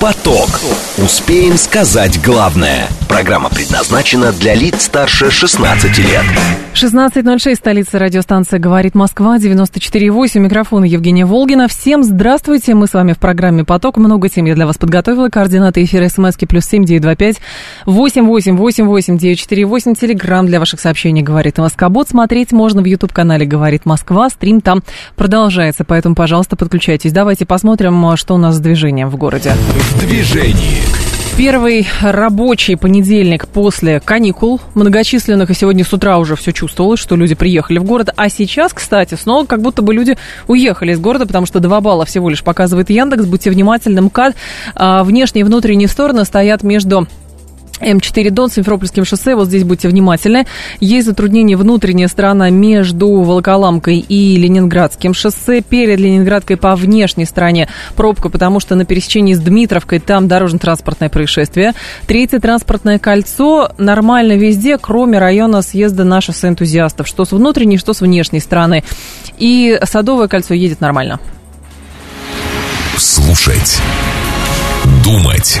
Поток. Успеем сказать главное. Программа предназначена для лиц старше 16 лет. 16.06, столица радиостанция «Говорит Москва», 94.8, микрофон Евгения Волгина. Всем здравствуйте, мы с вами в программе «Поток». Много тем я для вас подготовила. Координаты эфира смски плюс семь девять два пять восемь восемь восемь восемь девять четыре восемь. Телеграмм для ваших сообщений «Говорит Москобот». Смотреть можно в YouTube-канале «Говорит Москва». Стрим там продолжается, поэтому, пожалуйста, подключайтесь. Давайте посмотрим, что у нас с движением в городе. В движении. Первый рабочий понедельник после каникул многочисленных, и сегодня с утра уже все чувствовалось, что люди приехали в город. А сейчас, кстати, снова как будто бы люди уехали из города, потому что 2 балла всего лишь показывает Яндекс. Будьте внимательны, МКАД. А, внешние и внутренние стороны стоят между М4 Дон, Симферопольским шоссе, вот здесь будьте внимательны. Есть затруднение внутренняя сторона между Волоколамкой и Ленинградским шоссе. Перед Ленинградкой по внешней стороне пробка, потому что на пересечении с Дмитровкой там дорожно-транспортное происшествие. Третье транспортное кольцо нормально везде, кроме района съезда на шоссе энтузиастов. Что с внутренней, что с внешней стороны. И Садовое кольцо едет нормально. Слушать. Думать.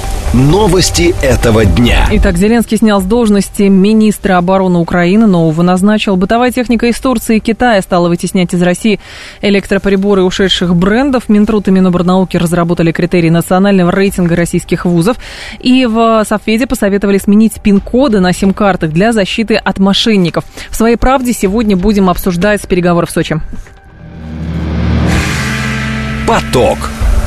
Новости этого дня. Итак, Зеленский снял с должности министра обороны Украины, нового назначил. Бытовая техника из Турции и Китая стала вытеснять из России электроприборы ушедших брендов. Минтруд и Миноборнауки разработали критерии национального рейтинга российских вузов. И в Софеде посоветовали сменить пин-коды на сим-картах для защиты от мошенников. В своей правде сегодня будем обсуждать переговоры в Сочи. Поток.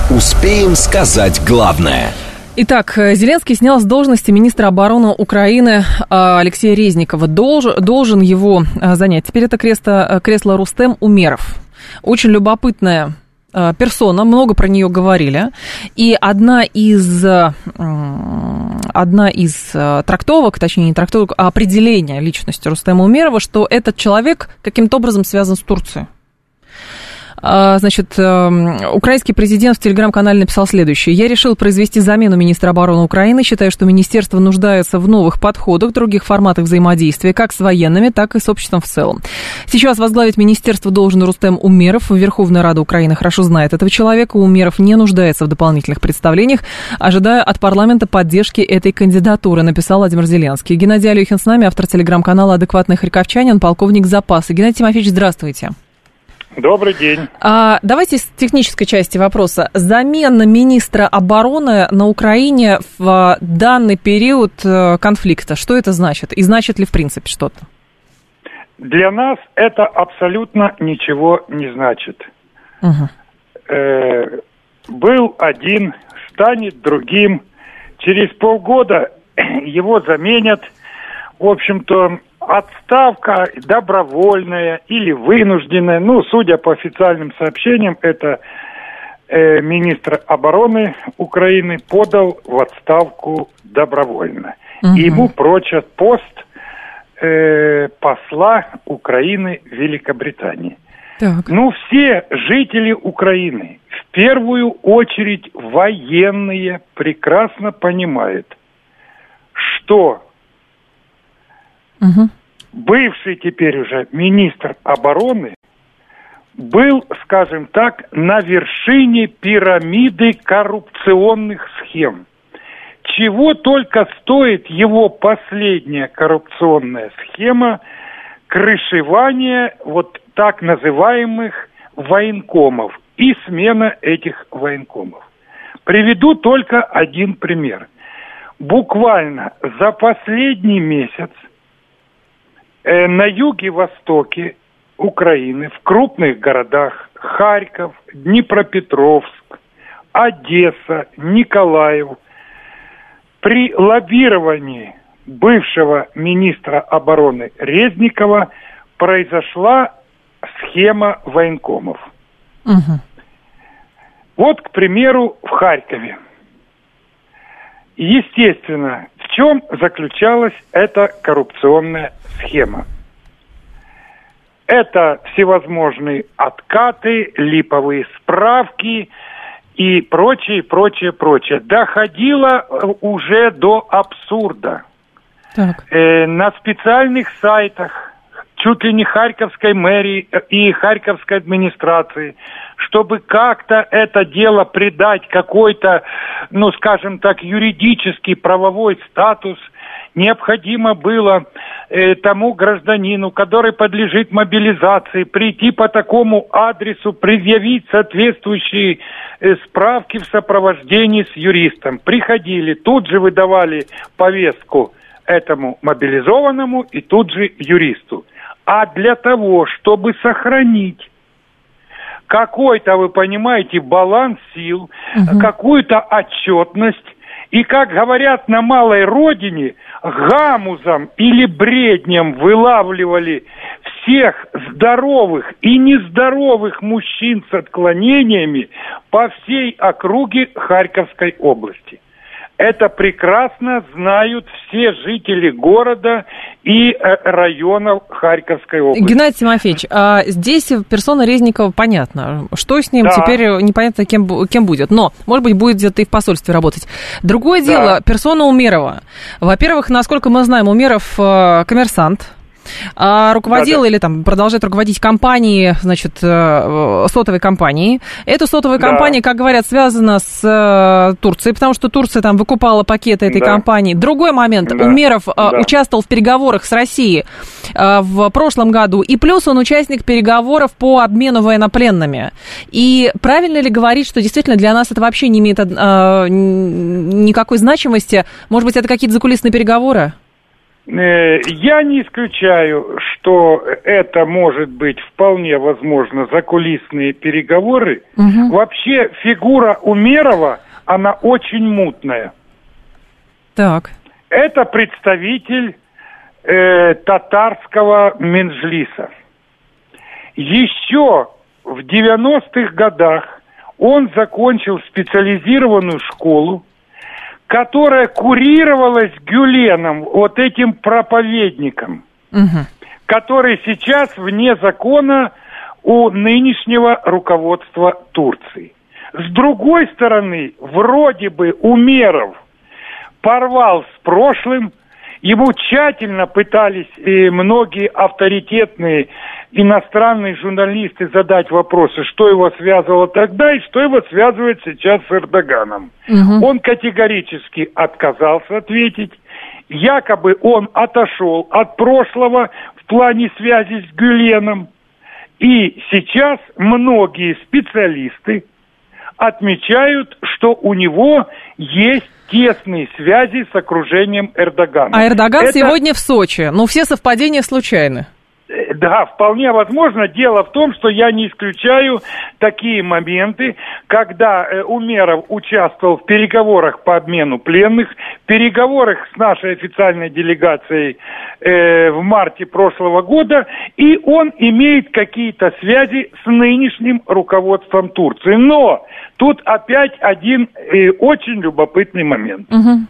Успеем сказать главное. Итак, э, Зеленский снял с должности министра обороны Украины э, Алексея Резникова. Долж, должен его э, занять. Теперь это кресло, кресло Рустем Умеров. Очень любопытная персона, много про нее говорили. И одна из, одна из трактовок, точнее не трактовок, а определения личности Рустема Умерова, что этот человек каким-то образом связан с Турцией. А, значит, эм, украинский президент в телеграм-канале написал следующее. «Я решил произвести замену министра обороны Украины. Считаю, что министерство нуждается в новых подходах, других форматах взаимодействия, как с военными, так и с обществом в целом. Сейчас возглавить министерство должен Рустем Умеров. Верховная Рада Украины хорошо знает этого человека. Умеров не нуждается в дополнительных представлениях. Ожидаю от парламента поддержки этой кандидатуры», написал Владимир Зеленский. Геннадий Алехин с нами, автор телеграм-канала «Адекватный харьковчанин», полковник запаса. Геннадий Тимофеевич, здравствуйте. Добрый день. А, давайте с технической части вопроса. Замена министра обороны на Украине в данный период э, конфликта, что это значит? И значит ли в принципе что-то? Для нас это абсолютно ничего не значит. Угу. Э, был один, станет другим. Через полгода его заменят. В общем-то, отставка добровольная или вынужденная, ну, судя по официальным сообщениям, это э, министр обороны Украины подал в отставку добровольно. Угу. И ему прочат пост э, посла Украины в Великобритании. Так. Ну, все жители Украины, в первую очередь военные, прекрасно понимают, что Угу. Бывший теперь уже министр обороны был, скажем так, на вершине пирамиды коррупционных схем. Чего только стоит его последняя коррупционная схема крышевания вот так называемых военкомов и смена этих военкомов. Приведу только один пример. Буквально за последний месяц – на юге-востоке Украины, в крупных городах Харьков, Днепропетровск, Одесса, Николаев, при лоббировании бывшего министра обороны Резникова произошла схема военкомов. Угу. Вот, к примеру, в Харькове. Естественно, чем заключалась эта коррупционная схема. Это всевозможные откаты, липовые справки и прочее, прочее, прочее. Доходило э, уже до абсурда. Так. Э, на специальных сайтах чуть ли не Харьковской мэрии и Харьковской администрации, чтобы как-то это дело придать какой-то, ну, скажем так, юридический правовой статус – необходимо было э, тому гражданину, который подлежит мобилизации, прийти по такому адресу, предъявить соответствующие э, справки в сопровождении с юристом. Приходили, тут же выдавали повестку этому мобилизованному и тут же юристу. А для того, чтобы сохранить какой-то, вы понимаете, баланс сил, угу. какую-то отчетность, и, как говорят на малой родине, гамузом или бреднем вылавливали всех здоровых и нездоровых мужчин с отклонениями по всей округе Харьковской области. Это прекрасно знают все жители города и э, районов Харьковской области. Геннадий Тимофеевич, а здесь персона Резникова понятно. Что с ним да. теперь непонятно, кем, кем будет. Но, может быть, будет где-то и в посольстве работать. Другое да. дело, персона Умерова. Во-первых, насколько мы знаем, Умеров э, коммерсант, руководил да, да. или там продолжает руководить компанией, значит, э, сотовой компанией. Эта сотовая да. компания, как говорят, связана с э, Турцией, потому что Турция там выкупала пакеты этой да. компании. Другой момент, да. Умеров э, да. участвовал в переговорах с Россией в прошлом году, и плюс он участник переговоров по обмену военнопленными. И правильно ли говорить, что действительно для нас это вообще не имеет никакой значимости? Может быть, это какие-то закулисные переговоры? Э, я не исключаю, что это может быть вполне возможно закулисные переговоры. Угу. Вообще фигура Умерова, она очень мутная. Так. Это представитель э, татарского Менжлиса. Еще в 90-х годах он закончил специализированную школу которая курировалась Гюленом, вот этим проповедником, угу. который сейчас вне закона у нынешнего руководства Турции. С другой стороны, вроде бы Умеров порвал с прошлым, ему тщательно пытались и многие авторитетные иностранные журналисты задать вопросы, что его связывало тогда и что его связывает сейчас с Эрдоганом. Угу. Он категорически отказался ответить. Якобы он отошел от прошлого в плане связи с Гюленом. И сейчас многие специалисты отмечают, что у него есть тесные связи с окружением Эрдогана. А Эрдоган Это... сегодня в Сочи. Ну, все совпадения случайны. Да, вполне возможно. Дело в том, что я не исключаю такие моменты, когда э, Умеров участвовал в переговорах по обмену пленных, переговорах с нашей официальной делегацией э, в марте прошлого года, и он имеет какие-то связи с нынешним руководством Турции. Но тут опять один э, очень любопытный момент. Угу.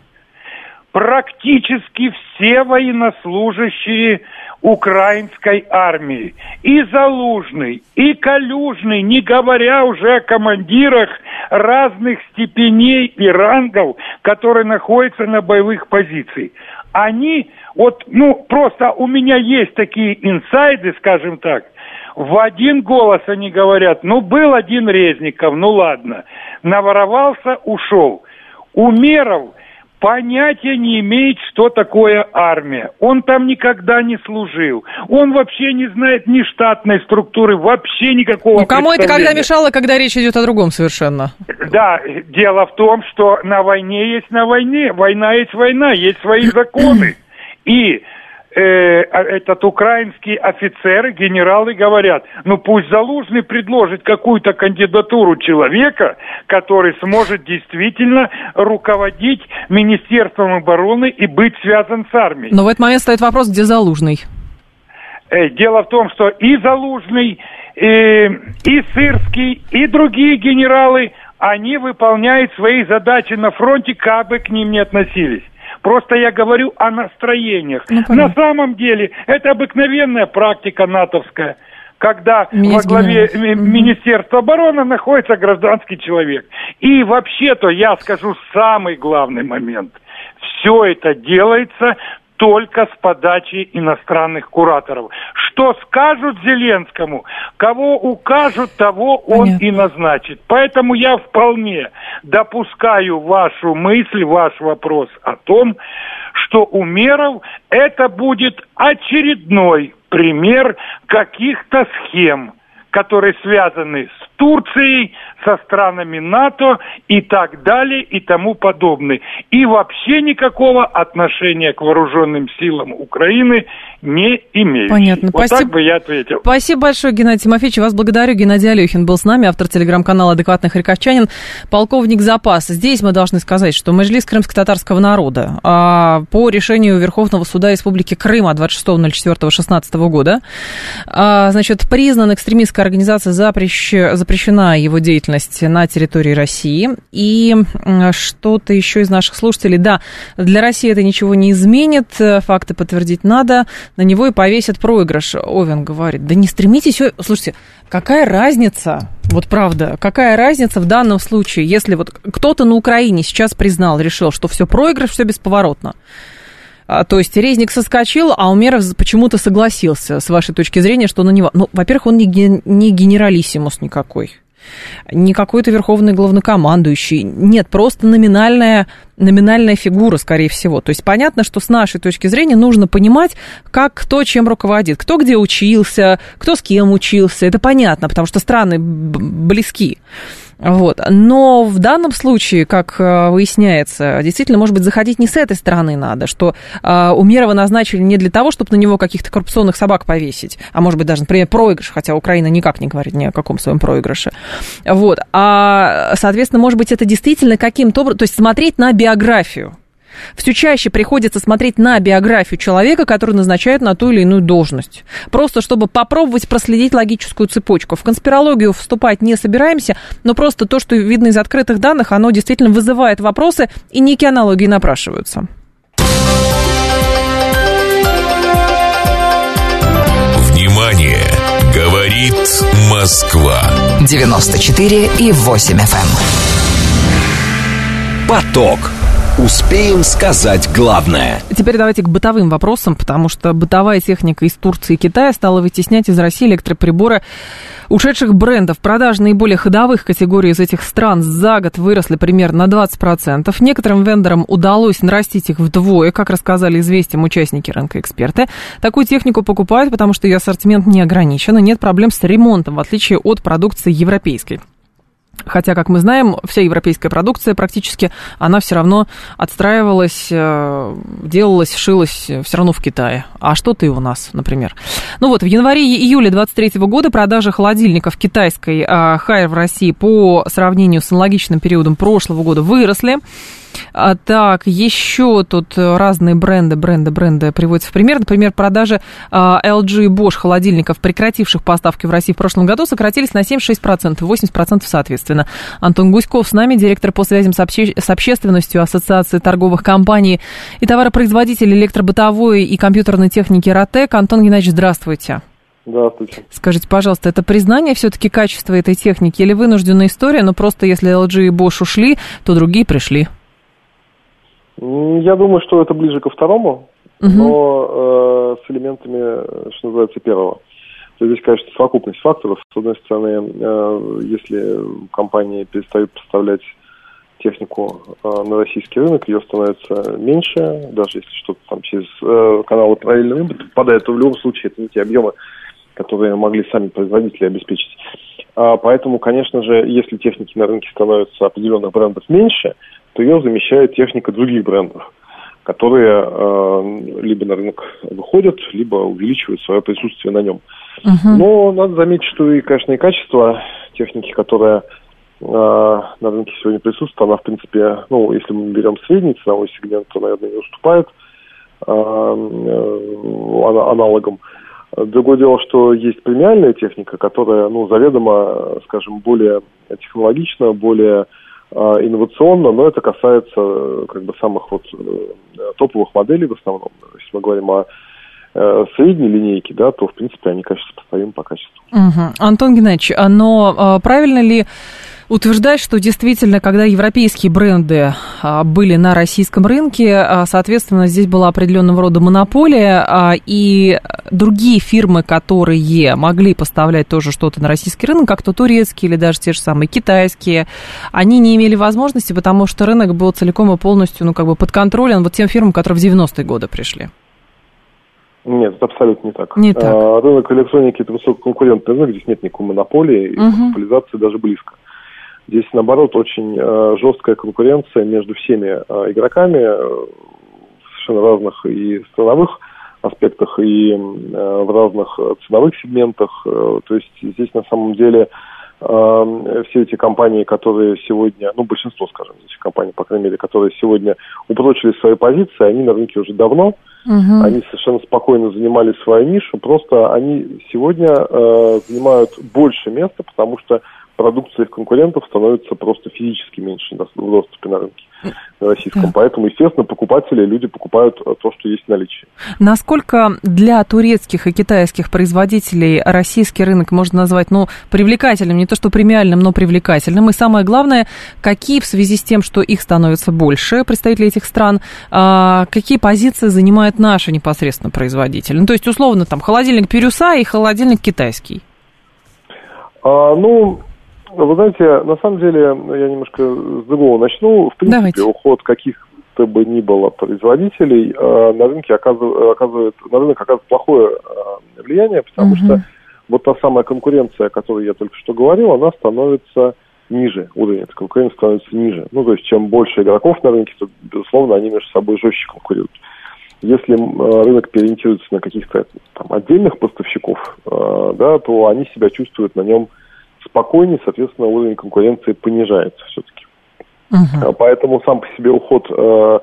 Практически все военнослужащие украинской армии. И Залужный, и Калюжный, не говоря уже о командирах разных степеней и рангов, которые находятся на боевых позициях. Они, вот, ну, просто у меня есть такие инсайды, скажем так, в один голос они говорят, ну, был один Резников, ну, ладно, наворовался, ушел. Умеров – понятия не имеет, что такое армия. Он там никогда не служил. Он вообще не знает ни штатной структуры, вообще никакого Ну, кому это когда мешало, когда речь идет о другом совершенно? Да, дело в том, что на войне есть на войне, война есть война, есть свои законы. И э, а, этот украинский офицеры, генералы говорят, ну пусть Залужный предложит какую-то кандидатуру человека, который сможет действительно руководить Министерством обороны и быть связан с армией. Но в этот момент стоит вопрос, где Залужный? Э, дело в том, что и Залужный, и, и Сырский, и другие генералы, они выполняют свои задачи на фронте, как бы к ним не относились. Просто я говорю о настроениях. Ну, На самом деле, это обыкновенная практика натовская когда во главе Мгм. Министерства обороны находится гражданский человек. И вообще-то, я скажу самый главный момент. Все это делается только с подачи иностранных кураторов. Что скажут Зеленскому, кого укажут, того он Понятно. и назначит. Поэтому я вполне допускаю вашу мысль, ваш вопрос о том, что Умеров это будет очередной пример каких-то схем, которые связаны с Турцией, со странами НАТО и так далее и тому подобное. И вообще никакого отношения к вооруженным силам Украины не имеют. Понятно. Вот Спасибо. так бы я ответил. Спасибо большое, Геннадий Тимофеевич. Вас благодарю. Геннадий Алехин был с нами, автор телеграм-канала «Адекватный харьковчанин», полковник запаса. Здесь мы должны сказать, что Мэжлис крымско-татарского народа а, по решению Верховного суда Республики Крым от 26.04.16 года, а, значит, признан экстремистской организацией, запрещ- запрещена его деятельность на территории России. И что-то еще из наших слушателей. Да, для России это ничего не изменит, э, факты подтвердить надо, на него и повесят проигрыш. Овен говорит, да не стремитесь... Слушайте, какая разница, вот правда, какая разница в данном случае, если вот кто-то на Украине сейчас признал, решил, что все проигрыш, все бесповоротно. А, то есть Резник соскочил, а Умеров почему-то согласился, с вашей точки зрения, что на него... Ну, во-первых, он не, ген- не генералиссимус никакой не какой-то верховный главнокомандующий. Нет, просто номинальная, номинальная фигура, скорее всего. То есть понятно, что с нашей точки зрения нужно понимать, как кто чем руководит. Кто где учился, кто с кем учился. Это понятно, потому что страны близки. Вот. Но в данном случае, как э, выясняется, действительно, может быть, заходить не с этой стороны надо, что э, Умерова назначили не для того, чтобы на него каких-то коррупционных собак повесить, а может быть, даже, например, проигрыш, хотя Украина никак не говорит ни о каком своем проигрыше. Вот. А, соответственно, может быть, это действительно каким-то образом, то есть смотреть на биографию. Все чаще приходится смотреть на биографию человека, который назначают на ту или иную должность. Просто чтобы попробовать проследить логическую цепочку. В конспирологию вступать не собираемся, но просто то, что видно из открытых данных, оно действительно вызывает вопросы, и некие аналогии напрашиваются. Внимание! Говорит Москва. 94 и 8 FM. Поток. Успеем сказать главное. Теперь давайте к бытовым вопросам, потому что бытовая техника из Турции и Китая стала вытеснять из России электроприборы ушедших брендов. Продажи наиболее ходовых категорий из этих стран за год выросли примерно на 20%. Некоторым вендорам удалось нарастить их вдвое, как рассказали известиям участники рынка эксперты. Такую технику покупают, потому что ее ассортимент не ограничен, и нет проблем с ремонтом, в отличие от продукции европейской. Хотя, как мы знаем, вся европейская продукция практически, она все равно отстраивалась, э, делалась, шилась все равно в Китае. А что-то и у нас, например. Ну вот, в январе и июле 23 года продажи холодильников китайской э, Хайер в России по сравнению с аналогичным периодом прошлого года выросли. А, так, еще тут разные бренды, бренды, бренды приводятся в пример. Например, продажи а, LG и Bosch холодильников, прекративших поставки в России в прошлом году, сократились на 76%, 80% соответственно. Антон Гуськов с нами, директор по связям с, обще- с общественностью Ассоциации торговых компаний и товаропроизводителей электробытовой и компьютерной техники «Ротек». Антон Геннадьевич, здравствуйте. Здравствуйте. Скажите, пожалуйста, это признание все-таки качества этой техники или вынужденная история, но просто если LG и Bosch ушли, то другие пришли? Я думаю, что это ближе ко второму, Мгм. но э, с элементами, э, что называется, первого. То есть здесь, конечно, совокупность факторов. С одной стороны, э, если компании перестают поставлять технику э, на российский рынок, ее становится меньше, даже если что-то там через э, каналы параллельного импорта попадает, то в любом случае это не те объемы, которые могли сами производители обеспечить. А, поэтому, конечно же, если техники на рынке становится определенных брендов меньше, то ее замещает техника других брендов, которые э, либо на рынок выходят, либо увеличивают свое присутствие на нем. Мгм. Но надо заметить, что и, конечно, и качество техники, которая э, на рынке сегодня присутствует, она, в принципе, ну, если мы берем средний ценовой сегмент, то, наверное, не уступает э, э, ана- аналогам. Другое дело, что есть премиальная техника, которая, ну, заведомо, скажем, более технологична, более инновационно, но это касается как бы самых вот топовых моделей в основном. Если мы говорим о средней линейки, да, то, в принципе, они, конечно, сопоставимы по качеству. Угу. Антон Геннадьевич, а, но правильно ли утверждать, что действительно, когда европейские бренды а, были на российском рынке, а, соответственно, здесь была определенного рода монополия, а, и другие фирмы, которые могли поставлять тоже что-то на российский рынок, как то турецкие или даже те же самые китайские, они не имели возможности, потому что рынок был целиком и полностью, ну, как бы подконтролен вот тем фирмам, которые в 90-е годы пришли. Нет, это абсолютно не так. Не так. А, рынок электроники это высококонкурентный рынок, здесь нет никакой монополии, угу. и монополизации даже близко. Здесь, наоборот, очень э, жесткая конкуренция между всеми э, игроками э, совершенно разных и страновых аспектах, и в разных ценовых сегментах. То есть здесь на самом деле все эти компании, которые сегодня, ну, большинство, скажем, этих компаний, по крайней мере, которые сегодня упрочили свои позиции, они на рынке уже давно, угу. они совершенно спокойно занимали свою нишу, просто они сегодня э, занимают больше места, потому что продукция их конкурентов становится просто физически меньше в доступе на рынке на российском. Поэтому, естественно, покупатели, люди покупают э, то, что есть в наличии. Насколько для турецких и китайских производителей российский рынок можно назвать, ну, привлекательным, не то что премиальным, но привлекательным? И самое главное, какие в связи с тем, что их становится больше, представители этих стран, а, какие позиции занимают наши непосредственно производители? Ну, то есть, условно, там, холодильник Пирюса и холодильник китайский. А, ну, вы знаете, на самом деле, я немножко с другого начну. В принципе, Давайте. уход каких-то бы ни было производителей э, на рынке оказывает, оказывает, на рынок оказывает плохое э, влияние, потому угу. что вот та самая конкуренция, о которой я только что говорил, она становится ниже, уровень этой конкуренции становится ниже. Ну, то есть, чем больше игроков на рынке, то, безусловно, они между собой жестче конкурируют. Если э, рынок переориентируется на каких-то там, отдельных поставщиков, э, да, то они себя чувствуют на нем спокойнее, соответственно, уровень конкуренции понижается все-таки. Uh-huh. Поэтому сам по себе уход э,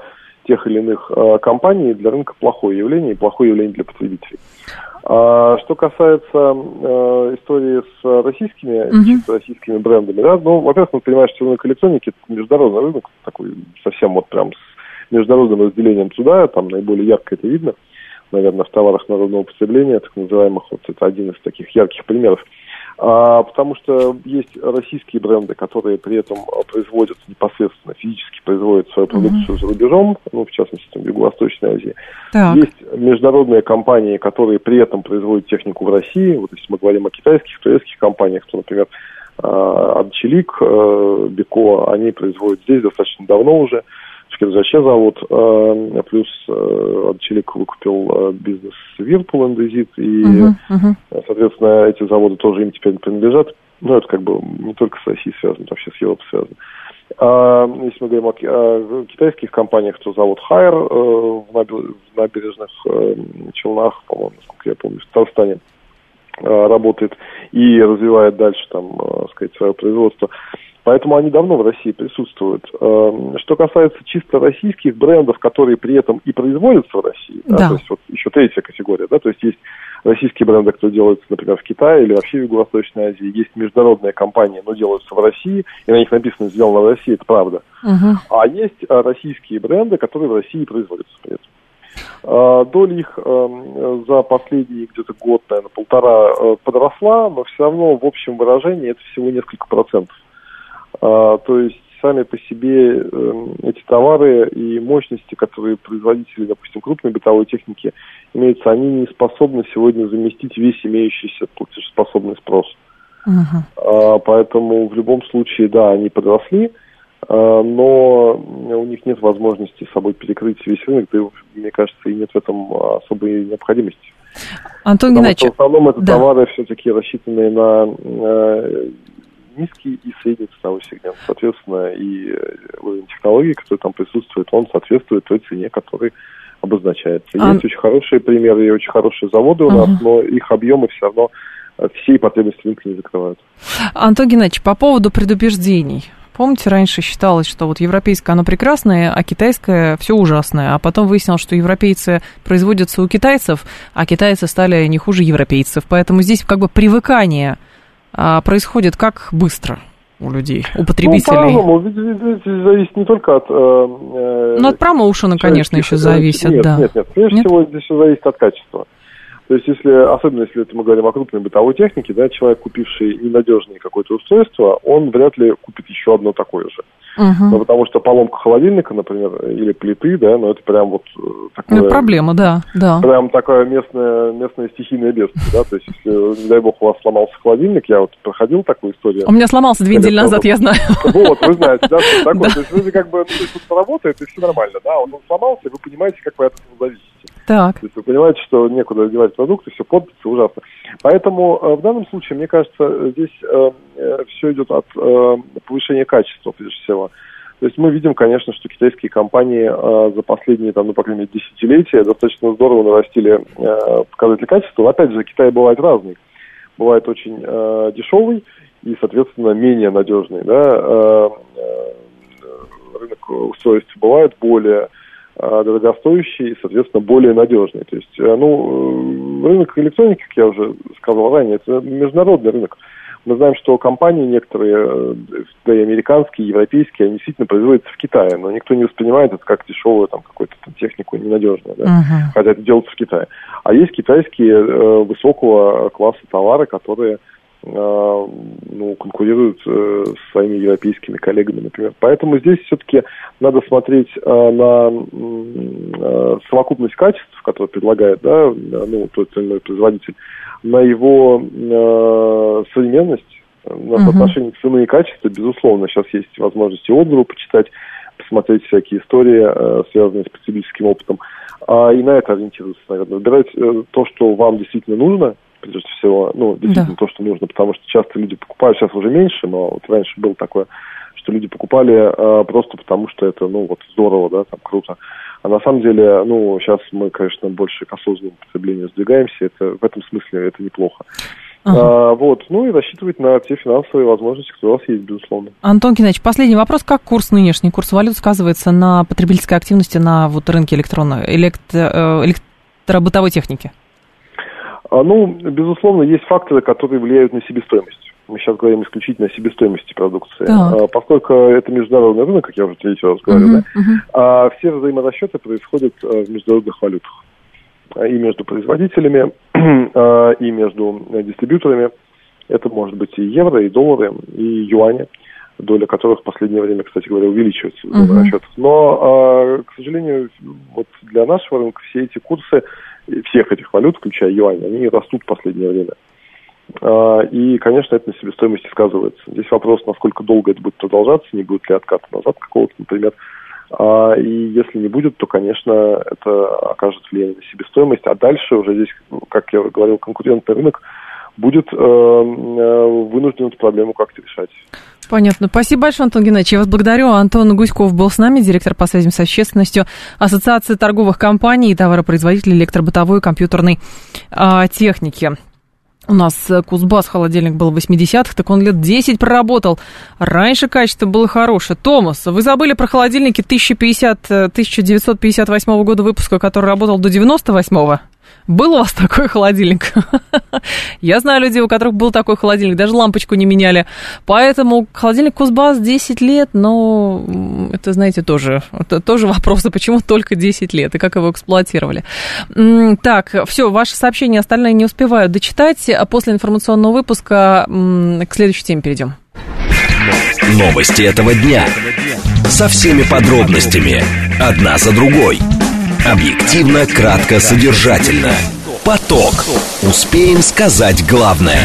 тех или иных э, компаний для рынка плохое явление и плохое явление для потребителей. А, что касается э, истории с российскими, uh-huh. с российскими брендами, да, ну, во-первых, мы понимаем, что рынок электроники это международный рынок, такой совсем вот прям с международным разделением туда, там наиболее ярко это видно, наверное, в товарах народного потребления, так называемых, вот это один из таких ярких примеров. А, потому что есть российские бренды, которые при этом производят непосредственно, физически производят свою продукцию mm-hmm. за рубежом, ну, в частности, там, Юго-Восточной Азии. Так. Есть международные компании, которые при этом производят технику в России. Вот если мы говорим о китайских, турецких компаниях, то, например, Анчелик, э, Беко, они производят здесь достаточно давно уже. Шкирзаче завод, э, плюс э, Челик выкупил э, бизнес Вирпул Индезит, и, uh-huh, uh-huh. соответственно, эти заводы тоже им теперь принадлежат. Ну, это как бы не только с Россией связано, вообще с Европой связано. А, если мы говорим о, о китайских компаниях, то завод Хайер э, в, набережных э, Челнах, по-моему, насколько я помню, в Татарстане э, работает и развивает дальше там, э, сказать, свое производство. Поэтому они давно в России присутствуют. Эм, что касается чисто российских брендов, которые при этом и производятся в России, да. Да, то есть вот еще третья категория, да, то есть есть российские бренды, которые делаются, например, в Китае или вообще в Юго-Восточной Азии, есть международные компании, но делаются в России, и на них написано «сделано в России», это правда. Угу. А есть э, российские бренды, которые в России производятся при этом. Э, доля их эм, за последний где-то год, наверное, полтора э, подросла, но все равно в общем выражении это всего несколько процентов. А, то есть сами по себе э, эти товары и мощности, которые производители, допустим, крупной бытовой техники имеются, они не способны сегодня заместить весь имеющийся платежеспособный спрос. Uh-huh. Поэтому в любом случае, да, они подросли, а, но у них нет возможности с собой перекрыть весь рынок, да, мне кажется, и нет в этом особой необходимости. Антон Геннадьевич. В основном это да. товары все-таки рассчитанные на э, низкий и средний ценовой сегмент. Соответственно, и э, уровень технологий, который там присутствует, он соответствует той цене, которой обозначается. А... Есть очень хорошие примеры и очень хорошие заводы у uh-huh. нас, но их объемы все равно э, всей потребности рынка не закрывают. Антон Геннадьевич, по поводу предубеждений. Помните, раньше считалось, что вот европейское оно прекрасное, а китайское все ужасное. А потом выяснилось, что европейцы производятся у китайцев, а китайцы стали не хуже европейцев. Поэтому здесь как бы привыкание происходит как быстро? у людей, у потребителей? Ну, по-разному. Ведь, зависит не только от... Э, ну, от промоушена, конечно, еще зависит, нет, да. Нет, нет, прежде нет? всего здесь все зависит от качества. То есть, если, особенно если это мы говорим о крупной бытовой технике, да, человек, купивший ненадежное какое-то устройство, он вряд ли купит еще одно такое же. Угу. Ну, потому что поломка холодильника, например, или плиты, да, ну это прям вот э, такое... Ну, проблема, да, да. Прям такое местное, местное стихийное бедствие, да, то есть если, не дай бог, у вас сломался холодильник, я вот проходил такую историю. У меня сломался две недели назад, я знаю. Вот, вы знаете, да, что такое. То есть вроде как бы, ну, то есть тут работает, и все нормально, да, он сломался, и вы понимаете, как вы от этого зависите. Так. То есть вы понимаете, что некуда девать продукты, все портится ужасно. Поэтому э, в данном случае, мне кажется, здесь э, э, все идет от повышения качества, прежде всего. То есть мы видим, конечно, что китайские компании э, за последние, там, ну, по крайней мере, десятилетия достаточно здорово нарастили э, показатели качества. Опять же, Китай бывает разный. Бывает очень э, дешевый и, соответственно, менее надежный. Да? Э, э, рынок устройств бывает более дорогостоящий и, соответственно, более надежный. То есть, э, ну, рынок электроники, как я уже сказал ранее, это международный рынок. Мы знаем, что компании некоторые, э, да и американские, и европейские, они действительно производятся в Китае, но никто не воспринимает это как дешевую там, какую-то там, технику ненадежную, да? uh-huh. хотя это делается в Китае. А есть китайские э, высокого класса товары, которые э, ну, конкурируют э, с своими европейскими коллегами, например. Поэтому здесь все-таки надо смотреть э, на э, совокупность качеств, которые предлагает да, ну, тот или иной производитель, на его э, современность, на соотношение цены и качества, безусловно, сейчас есть возможности отзывы почитать, посмотреть всякие истории, э, связанные с потребительским опытом, а, и на это ориентироваться, наверное. Выбирать э, то, что вам действительно нужно, прежде всего, ну, действительно да. то, что нужно, потому что часто люди покупают, сейчас уже меньше, но вот раньше было такое, что люди покупали э, просто потому, что это, ну, вот здорово, да, там, круто. А на самом деле, ну, сейчас мы, конечно, больше к осознанному потреблению сдвигаемся. Это, в этом смысле это неплохо. Ага. А, вот, ну и рассчитывать на те финансовые возможности, которые у вас есть, безусловно. Антон Геннадьевич, последний вопрос. Как курс нынешний, курс валют сказывается на потребительской активности на вот рынке электронной, электро, э, электробытовой техники? А, ну, безусловно, есть факторы, которые влияют на себестоимость мы сейчас говорим исключительно о себестоимости продукции. А, поскольку это международный рынок, как я уже третий раз говорю, uh-huh, да, uh-huh. а все взаиморасчеты происходят э, в международных валютах. И между производителями, а, и между дистрибьюторами. Это может быть и евро, и доллары, и юани, доля которых в последнее время, кстати говоря, увеличивается в uh-huh. Но, а, к сожалению, вот для нашего рынка все эти курсы всех этих валют, включая юань, они растут в последнее время. А, и, конечно, это на себестоимости сказывается. Здесь вопрос, насколько долго это будет продолжаться, не будет ли отката назад какого-то, например. А, и если не будет, то, конечно, это окажет влияние на себестоимость. А дальше уже здесь, как я говорил, конкурентный рынок будет э, э, вынужден эту проблему как-то решать. Понятно. Спасибо большое, Антон Геннадьевич. Я вас благодарю. Антон Гуськов был с нами, директор по связям с общественностью Ассоциации торговых компаний и товаропроизводителей электробытовой и компьютерной а, техники. У нас э, Кузбасс холодильник был в 80-х, так он лет 10 проработал. Раньше качество было хорошее. Томас, вы забыли про холодильники 1050, 1958 э, года выпуска, который работал до 98-го? Был у вас такой холодильник? Я знаю людей, у которых был такой холодильник, даже лампочку не меняли. Поэтому холодильник Кузбасс 10 лет, но это, знаете, тоже, это тоже вопросы, почему только 10 лет и как его эксплуатировали. Так, все, ваши сообщения остальные не успеваю дочитать. А после информационного выпуска к следующей теме перейдем. Новости этого дня. Со всеми подробностями. Одна за другой. Объективно, кратко, содержательно. Поток. Успеем сказать главное.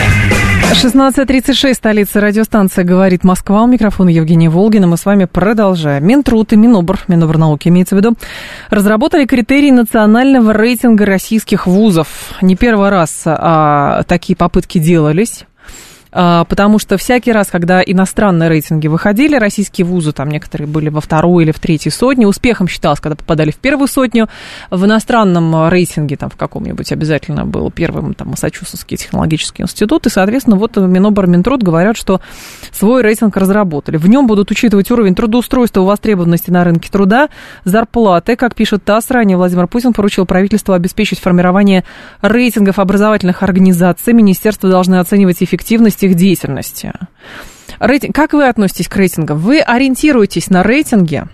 16.36, столица радиостанция «Говорит Москва». У микрофона Евгения Волгина. Мы с вами продолжаем. Минтруд и Минобр, Минобр науки имеется в виду, разработали критерии национального рейтинга российских вузов. Не первый раз а, такие попытки делались. А, потому что всякий раз, когда иностранные рейтинги выходили, российские вузы, там некоторые были во второй или в третьей сотне, успехом считалось, когда попадали в первую сотню, в иностранном рейтинге, там в каком-нибудь обязательно был первым, там, Массачусетский технологический институт, и, соответственно, вот Минобр, Минтруд говорят, что свой рейтинг разработали. В нем будут учитывать уровень трудоустройства, востребованности на рынке труда, зарплаты, как пишет ТАСС, ранее Владимир Путин поручил правительству обеспечить формирование рейтингов образовательных организаций, министерства должны оценивать эффективность их деятельности. Рейтинг, как вы относитесь к рейтингам? Вы ориентируетесь на рейтинги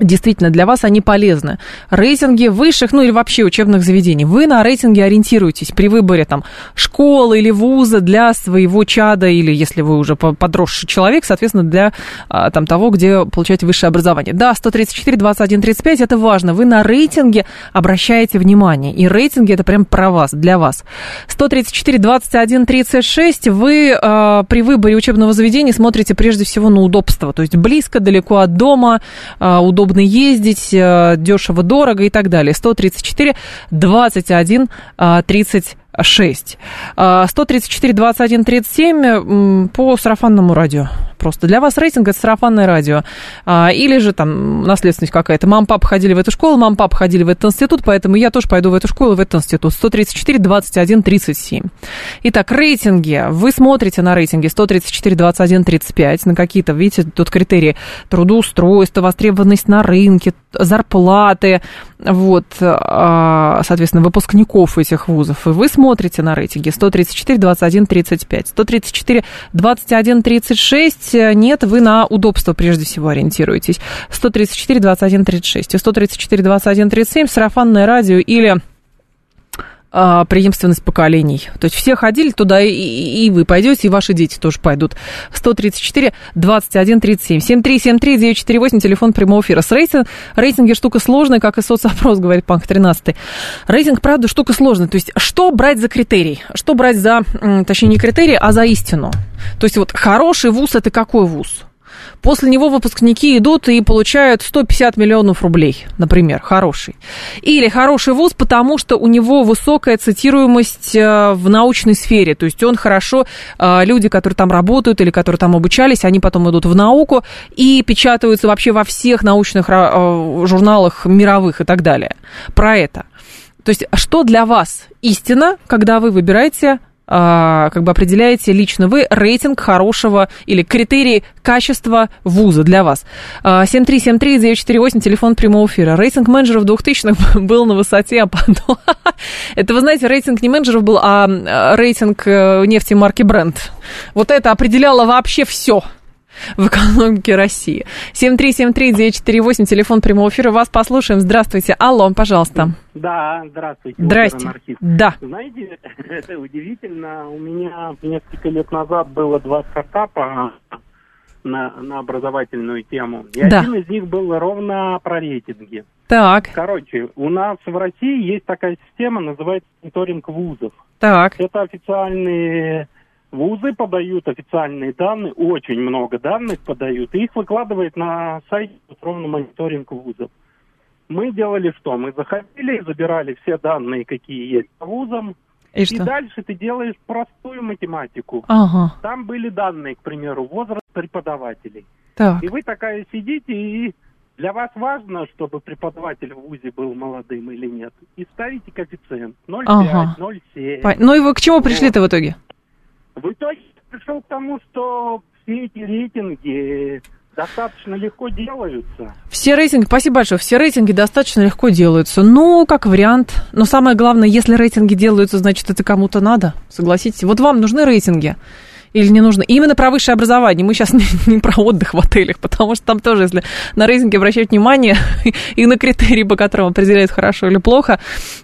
Действительно, для вас они полезны. Рейтинги высших, ну или вообще учебных заведений. Вы на рейтинге ориентируетесь при выборе там школы или вуза для своего чада, или если вы уже подросший человек, соответственно, для а, там, того, где получаете высшее образование. Да, 134, 21, 35, это важно. Вы на рейтинге обращаете внимание. И рейтинги это прям про вас, для вас. 134, 21, 36, вы э, при выборе учебного заведения смотрите прежде всего на удобство. То есть близко, далеко от дома, э, удобно удобно ездить, э, дешево, дорого и так далее. 134 21 30 6. 134, 21, 37 по сарафанному радио. Просто для вас рейтинг это сарафанное радио. А, или же там наследственность какая-то. Мам, папа ходили в эту школу, мам, папа ходили в этот институт, поэтому я тоже пойду в эту школу, в этот институт. 134, 21, 37. Итак, рейтинги. Вы смотрите на рейтинги 134, 21, 35, на какие-то, видите, тут критерии трудоустройства, востребованность на рынке, зарплаты, вот, а, соответственно, выпускников этих вузов. И вы смотрите на рейтинги 134, 21, 35. 134, 21, 36. Нет, вы на удобство прежде всего ориентируетесь. 134, 21, 36. И 134, 21, 37. Сарафанное радио или а, преемственность поколений. То есть все ходили туда, и, и вы пойдете, и ваши дети тоже пойдут. 134 21 37 7373 948, телефон прямого эфира. С рейтинг, рейтинги штука сложная, как и соцопрос, говорит Панк 13. Рейтинг, правда, штука сложная. То есть что брать за критерий? Что брать за, точнее, не критерий, а за истину? То есть вот хороший вуз – это какой вуз? После него выпускники идут и получают 150 миллионов рублей, например, хороший. Или хороший вуз, потому что у него высокая цитируемость э, в научной сфере. То есть он хорошо, э, люди, которые там работают или которые там обучались, они потом идут в науку и печатаются вообще во всех научных э, журналах мировых и так далее. Про это. То есть что для вас истина, когда вы выбираете а, как бы определяете лично вы рейтинг хорошего или критерии качества вуза для вас. 7373948, а, телефон прямого эфира. Рейтинг менеджеров 2000-х был на высоте, а потом... Это, вы знаете, рейтинг не менеджеров был, а, а рейтинг э, нефти марки Brent. Вот это определяло вообще все в экономике России. 7373948, телефон прямого эфира. Вас послушаем. Здравствуйте. Алло, пожалуйста. Да, здравствуйте. Здрасте. Да. Знаете, это удивительно. У меня несколько лет назад было два стартапа на, на образовательную тему. И да. один из них был ровно про рейтинги. Так. Короче, у нас в России есть такая система, называется мониторинг вузов. Так. Это официальные Вузы подают официальные данные, очень много данных подают, и их выкладывает на сайте ровно мониторинг вузов. Мы делали что? Мы заходили и забирали все данные, какие есть по вузам, и, и дальше ты делаешь простую математику. Ага. Там были данные, к примеру, возраст преподавателей. Так. И вы такая сидите, и для вас важно, чтобы преподаватель в ВУЗе был молодым или нет. И ставите коэффициент 0,5, ага. 0,7. Ну и вы к чему пришли-то в итоге? В итоге пришел к тому, что все эти рейтинги достаточно легко делаются. Все рейтинги, спасибо большое, все рейтинги достаточно легко делаются. Ну, как вариант. Но самое главное, если рейтинги делаются, значит, это кому-то надо. Согласитесь. Вот вам нужны рейтинги или не нужно. именно про высшее образование. Мы сейчас не, не про отдых в отелях, потому что там тоже, если на рейтинге обращать внимание и на критерии, по которым определяют хорошо или плохо,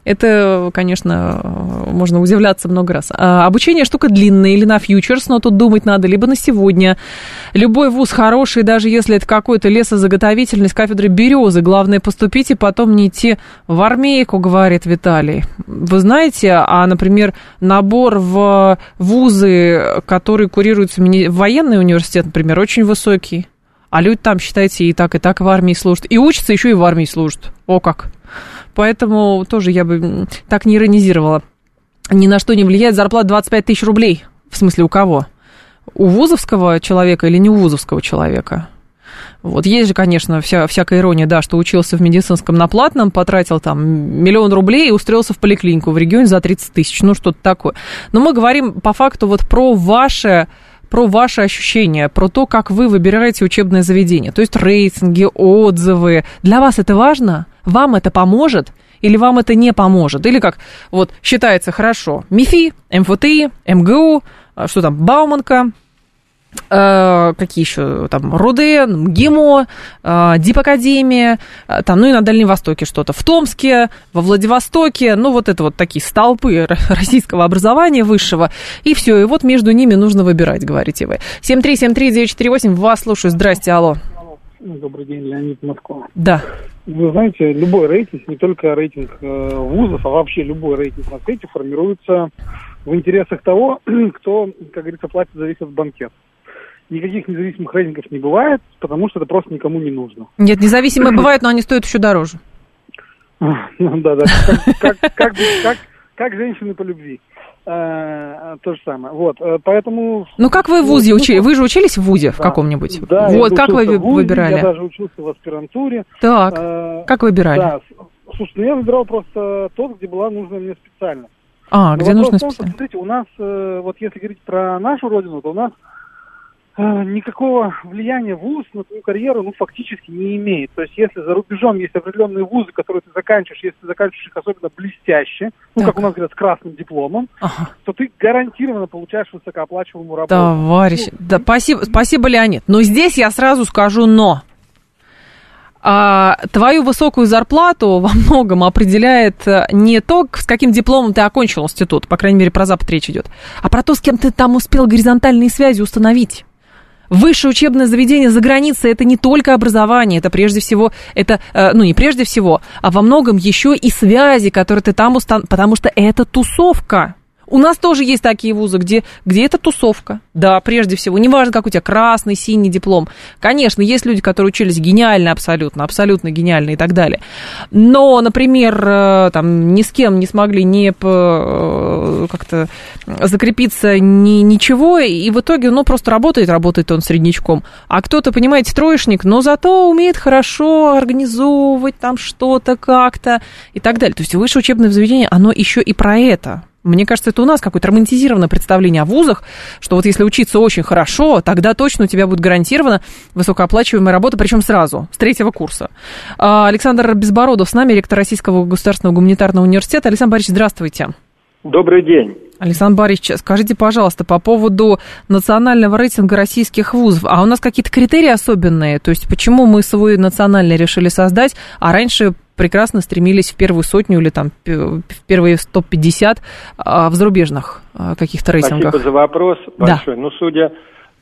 это, конечно, можно удивляться много раз. А обучение штука длинная или на фьючерс, но тут думать надо, либо на сегодня. Любой вуз хороший, даже если это какой-то лесозаготовительный с кафедры березы. Главное поступить и потом не идти в армейку, говорит Виталий. Вы знаете, а, например, набор в вузы, которые который курируется военный университет, например, очень высокий. А люди там, считайте, и так, и так в армии служат. И учатся еще и в армии служат. О как. Поэтому тоже я бы так не иронизировала. Ни на что не влияет зарплата 25 тысяч рублей. В смысле, у кого? У вузовского человека или не у вузовского человека? Вот есть же, конечно, вся, всякая ирония, да, что учился в медицинском на платном, потратил там миллион рублей и устроился в поликлинику в регионе за 30 тысяч, ну что-то такое. Но мы говорим по факту вот про ваше про ваши ощущения, про то, как вы выбираете учебное заведение. То есть рейтинги, отзывы. Для вас это важно? Вам это поможет? Или вам это не поможет? Или как вот считается хорошо МИФИ, МФТИ, МГУ, а что там, Бауманка, какие еще там РУДН, ГИМО, э, ДИП-академия, э, там, ну и на Дальнем Востоке что-то, в Томске, во Владивостоке, ну вот это вот такие столпы российского образования высшего, и все, и вот между ними нужно выбирать, говорите вы. 7373948, вас слушаю, здрасте, алло. Добрый день, Леонид Москва. Да. Вы знаете, любой рейтинг, не только рейтинг э, вузов, а вообще любой рейтинг на свете формируется в интересах того, кто, как говорится, платит за весь этот банкет никаких независимых рейтингов не бывает, потому что это просто никому не нужно. Нет, независимые бывают, но они стоят еще дороже. Ну да, да. Как женщины по любви. Э, то же самое. Вот, э, поэтому... Ну, как вы в ВУЗе учили? Вы же учились в ВУЗе в каком-нибудь? Да, Вот, как вы выбирали? Я даже учился в аспирантуре. Так, э, как выбирали? Да, слушай, ну я выбирал просто тот, где была нужная мне специальность. А, где нужно специальность? Смотрите, у нас, вот если говорить про нашу родину, то у нас никакого влияния вуз на твою карьеру ну, фактически не имеет. То есть если за рубежом есть определенные вузы, которые ты заканчиваешь, если ты заканчиваешь их особенно блестяще, ну, так. как у нас говорят, с красным дипломом, ага. то ты гарантированно получаешь высокооплачиваемую работу. Товарищ, ну, да, спасибо, спасибо, Леонид. Но здесь я сразу скажу «но». А, твою высокую зарплату во многом определяет э, не то, с каким дипломом ты окончил институт, по крайней мере, про Запад речь идет, а про то, с кем ты там успел горизонтальные связи установить. Высшее учебное заведение за границей это не только образование, это прежде всего, это, э, ну не прежде всего, а во многом еще и связи, которые ты там устан... потому что это тусовка. У нас тоже есть такие вузы, где, где это тусовка. Да, прежде всего. Неважно, как у тебя красный, синий диплом. Конечно, есть люди, которые учились гениально абсолютно, абсолютно гениально и так далее. Но, например, э, там, ни с кем не смогли не э, как-то закрепиться ни, ничего, и в итоге, ну, просто работает, работает он среднячком. А кто-то, понимаете, троечник, но зато умеет хорошо организовывать там что-то как-то и так далее. То есть высшее учебное заведение, оно еще и про это. Мне кажется, это у нас какое-то романтизированное представление о вузах, что вот если учиться очень хорошо, тогда точно у тебя будет гарантирована высокооплачиваемая работа, причем сразу, с третьего курса. А, Александр Безбородов с нами, ректор Российского государственного гуманитарного университета. Александр Борисович, здравствуйте. Добрый день. Александр Борисович, скажите, пожалуйста, по поводу национального рейтинга российских вузов, а у нас какие-то критерии особенные? То есть почему мы свой национальный решили создать, а раньше прекрасно стремились в первую сотню или там в первые 150 а, в зарубежных а, каких-то рейтингах. Спасибо за вопрос большой. Да. Ну, судя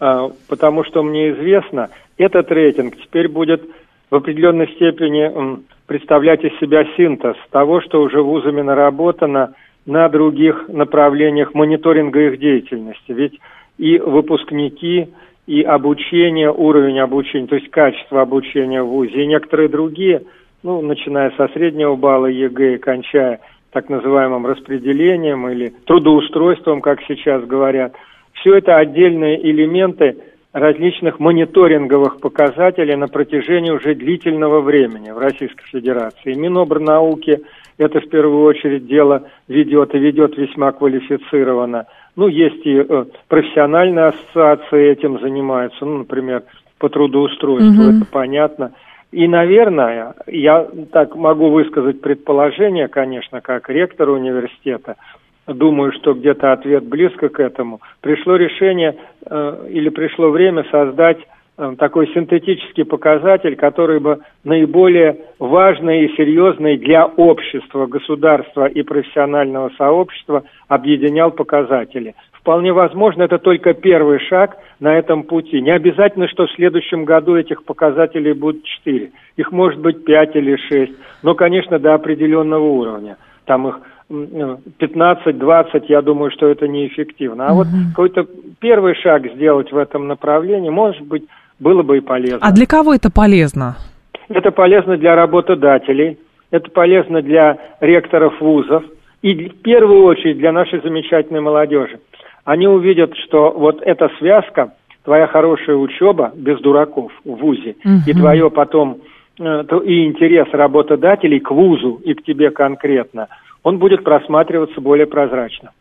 а, потому, что мне известно, этот рейтинг теперь будет в определенной степени представлять из себя синтез того, что уже вузами наработано на других направлениях мониторинга их деятельности. Ведь и выпускники, и обучение, уровень обучения, то есть качество обучения в ВУЗе, и некоторые другие – ну, начиная со среднего балла ЕГЭ и кончая так называемым распределением или трудоустройством, как сейчас говорят. Все это отдельные элементы различных мониторинговых показателей на протяжении уже длительного времени в Российской Федерации. Минобрнауки это в первую очередь дело ведет и ведет весьма квалифицированно. Ну, есть и э, профессиональные ассоциации этим занимаются, ну, например, по трудоустройству, угу. это понятно. И, наверное, я так могу высказать предположение, конечно, как ректор университета, думаю, что где-то ответ близко к этому, пришло решение э, или пришло время создать э, такой синтетический показатель, который бы наиболее важный и серьезный для общества, государства и профессионального сообщества объединял показатели. Вполне возможно, это только первый шаг на этом пути. Не обязательно, что в следующем году этих показателей будет 4. Их может быть 5 или 6. Но, конечно, до определенного уровня. Там их 15-20, я думаю, что это неэффективно. А угу. вот какой-то первый шаг сделать в этом направлении, может быть, было бы и полезно. А для кого это полезно? Это полезно для работодателей, это полезно для ректоров вузов и в первую очередь для нашей замечательной молодежи они увидят, что вот эта связка, твоя хорошая учеба без дураков в ВУЗе, угу. и твое потом э, и интерес работодателей к ВУЗу и к тебе конкретно, он будет просматриваться более прозрачно.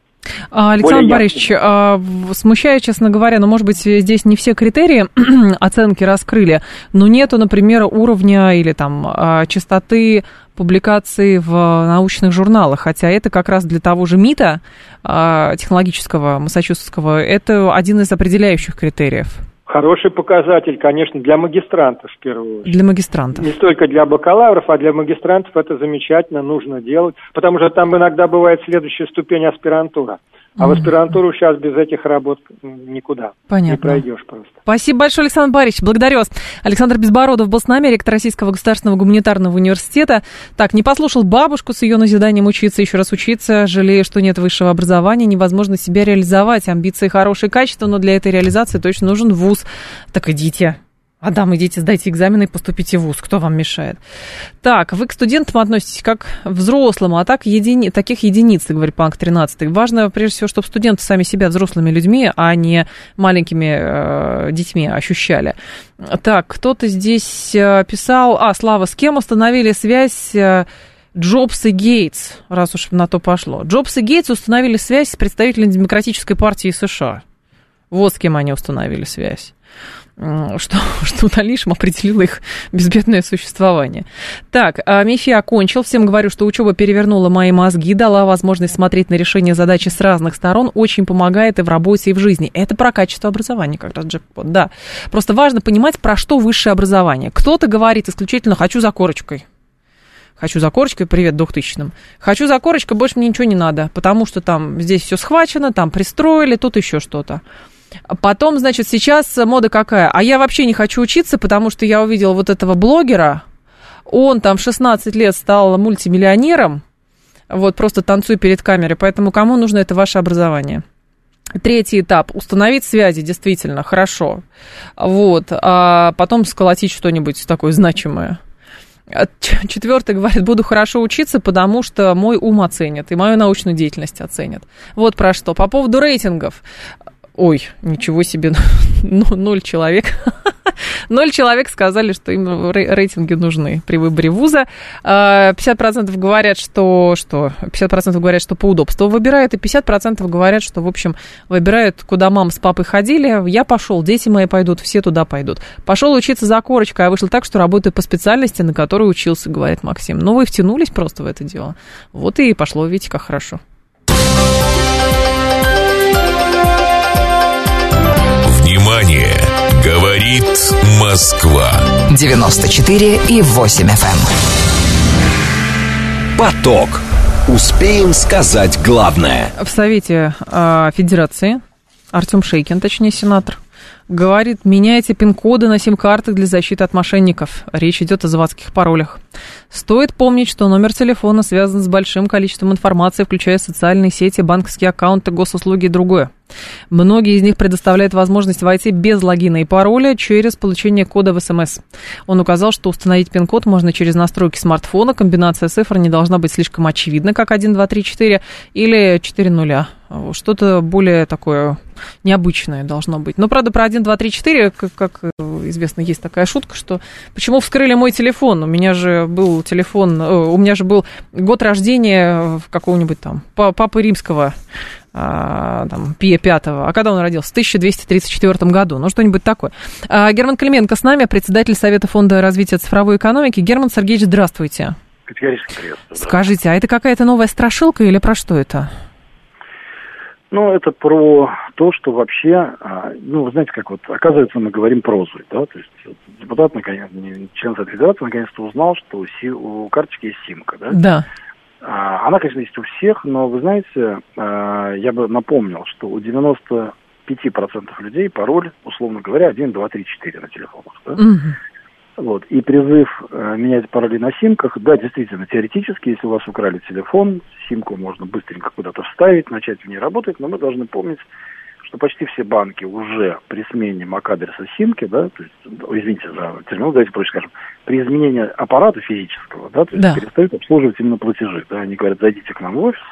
А, Александр Борисович, а, смущает, честно говоря, но, может быть, здесь не все критерии оценки раскрыли, но нету, например, уровня или там а, частоты публикации в научных журналах, хотя это как раз для того же МИТа, технологического, массачусетского, это один из определяющих критериев. Хороший показатель, конечно, для магистрантов в первую очередь. Для магистрантов. Не столько для бакалавров, а для магистрантов это замечательно, нужно делать, потому что там иногда бывает следующая ступень аспирантура. А в аспирантуру сейчас без этих работ никуда. Понятно. Не пройдешь просто. Спасибо большое, Александр Борисович. Благодарю вас. Александр Безбородов был с нами, ректор Российского государственного гуманитарного университета. Так, не послушал бабушку с ее назиданием учиться, еще раз учиться, жалея, что нет высшего образования, невозможно себя реализовать. Амбиции хорошие качества, но для этой реализации точно нужен вуз. Так идите, Адам, идите, сдайте экзамены и поступите в ВУЗ. Кто вам мешает? Так, вы к студентам относитесь как к взрослым, а так едини... таких единиц, говорит Панк 13. Важно, прежде всего, чтобы студенты сами себя взрослыми людьми, а не маленькими э, детьми ощущали. Так, кто-то здесь э, писал... А, Слава, с кем установили связь... Э, Джобс и Гейтс, раз уж на то пошло. Джобс и Гейтс установили связь с представителями Демократической партии США. Вот с кем они установили связь что, что Талишем определила их безбедное существование. Так, а Мифи окончил. Всем говорю, что учеба перевернула мои мозги, дала возможность смотреть на решение задачи с разных сторон, очень помогает и в работе, и в жизни. Это про качество образования как раз джекпот, да. Просто важно понимать, про что высшее образование. Кто-то говорит исключительно «хочу за корочкой». Хочу за корочкой, привет, двухтысячным. Хочу за корочкой, больше мне ничего не надо, потому что там здесь все схвачено, там пристроили, тут еще что-то. Потом, значит, сейчас мода какая? А я вообще не хочу учиться, потому что я увидела вот этого блогера. Он там 16 лет стал мультимиллионером. Вот, просто танцуй перед камерой. Поэтому кому нужно это ваше образование? Третий этап. Установить связи, действительно, хорошо. Вот. А потом сколотить что-нибудь такое значимое. Четвертый говорит, буду хорошо учиться, потому что мой ум оценят и мою научную деятельность оценят. Вот про что. По поводу рейтингов. Ой, ничего себе, ну, ноль человек. Ноль человек сказали, что им рейтинги нужны при выборе вуза. 50% а, говорят, что, что 50% говорят, что по удобству выбирают, и 50% говорят, что, в общем, выбирают, куда мам с папой ходили. Я пошел, дети мои пойдут, все туда пойдут. Пошел учиться за корочкой, а вышел так, что работаю по специальности, на которой учился, говорит Максим. Ну, вы втянулись просто в это дело. Вот и пошло, видите, как хорошо. Внимание! Говорит Москва. 94 и 8 FM. Эм. Поток. Успеем сказать главное. В Совете э, Федерации Артем Шейкин, точнее сенатор, говорит, меняйте пин-коды на сим-картах для защиты от мошенников. Речь идет о заводских паролях. Стоит помнить, что номер телефона связан с большим количеством информации, включая социальные сети, банковские аккаунты, госуслуги и другое. Многие из них предоставляют возможность войти без логина и пароля через получение кода в СМС. Он указал, что установить пин-код можно через настройки смартфона. Комбинация цифр не должна быть слишком очевидна, как 1, 2, 3, 4 или 4 нуля. Что-то более такое необычное должно быть. Но, правда, про 1, 2, 3, 4, как, как известно, есть такая шутка, что почему вскрыли мой телефон? У меня же был телефон, э, у меня же был год рождения какого-нибудь там папы римского а, там, Пия Пятого. А когда он родился? В 1234 году. Ну, что-нибудь такое. А, Герман Клименко с нами, председатель Совета фонда развития цифровой экономики. Герман Сергеевич, здравствуйте. Категорически приветствую. Скажите, а это какая-то новая страшилка или про что это? Ну, это про то, что вообще, а, ну, вы знаете, как вот, оказывается, мы говорим прозой, да, то есть депутат, наконец, член Совета Федерации, наконец-то узнал, что у карточки есть симка, да? Да. А, она, конечно, есть у всех, но вы знаете, а, я бы напомнил, что у 95% людей пароль, условно говоря, 1, 2, 3, 4 на телефонах. Да? Угу. Вот. И призыв э, менять пароли на симках, да, действительно, теоретически, если у вас украли телефон, симку можно быстренько куда-то вставить, начать в ней работать, но мы должны помнить, что почти все банки уже при смене MAC-адреса симки, да, то есть, извините за термин, давайте проще скажем, при изменении аппарата физического, да, то есть да. перестают обслуживать именно платежи, да, они говорят, зайдите к нам в офис,